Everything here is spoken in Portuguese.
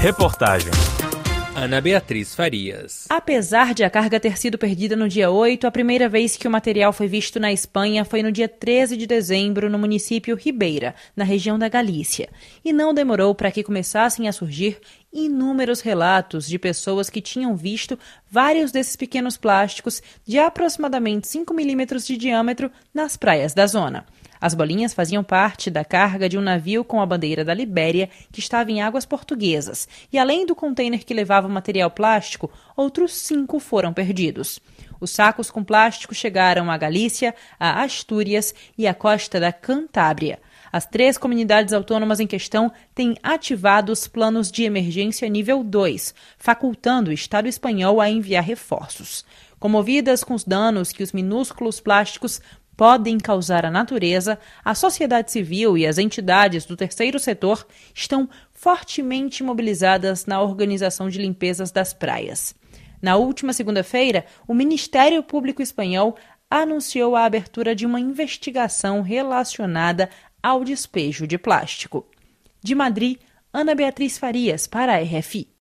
Reportagem Ana Beatriz Farias. Apesar de a carga ter sido perdida no dia 8, a primeira vez que o material foi visto na Espanha foi no dia 13 de dezembro, no município Ribeira, na região da Galícia. E não demorou para que começassem a surgir inúmeros relatos de pessoas que tinham visto vários desses pequenos plásticos de aproximadamente 5 milímetros de diâmetro nas praias da zona. As bolinhas faziam parte da carga de um navio com a bandeira da Libéria que estava em águas portuguesas, e além do container que levava material plástico, outros cinco foram perdidos. Os sacos com plástico chegaram à Galícia, a Astúrias e à costa da Cantábria. As três comunidades autônomas em questão têm ativado os planos de emergência nível 2, facultando o Estado espanhol a enviar reforços. Comovidas com os danos que os minúsculos plásticos podem causar à natureza, a sociedade civil e as entidades do terceiro setor estão fortemente mobilizadas na organização de limpezas das praias. Na última segunda-feira, o Ministério Público Espanhol anunciou a abertura de uma investigação relacionada ao despejo de plástico. De Madrid, Ana Beatriz Farias, para a RFI.